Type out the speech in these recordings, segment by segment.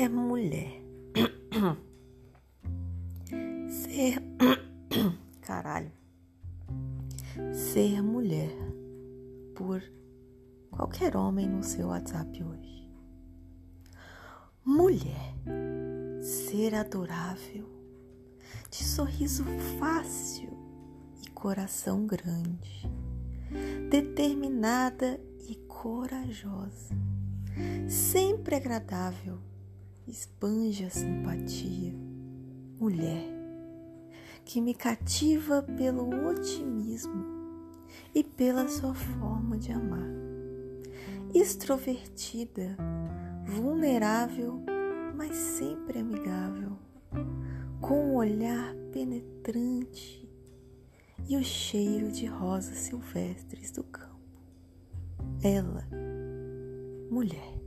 Ser mulher. Ser. Caralho. Ser mulher por qualquer homem no seu WhatsApp hoje. Mulher. Ser adorável. De sorriso fácil e coração grande. Determinada e corajosa. Sempre agradável espanja simpatia. Mulher que me cativa pelo otimismo e pela sua forma de amar. Extrovertida, vulnerável, mas sempre amigável, com um olhar penetrante e o cheiro de rosas silvestres do campo. Ela, mulher.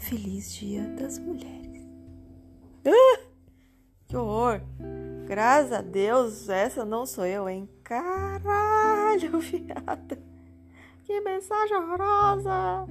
Feliz Dia das Mulheres. Ah, que horror! Graças a Deus, essa não sou eu, hein? Caralho, viada! Que mensagem horrorosa!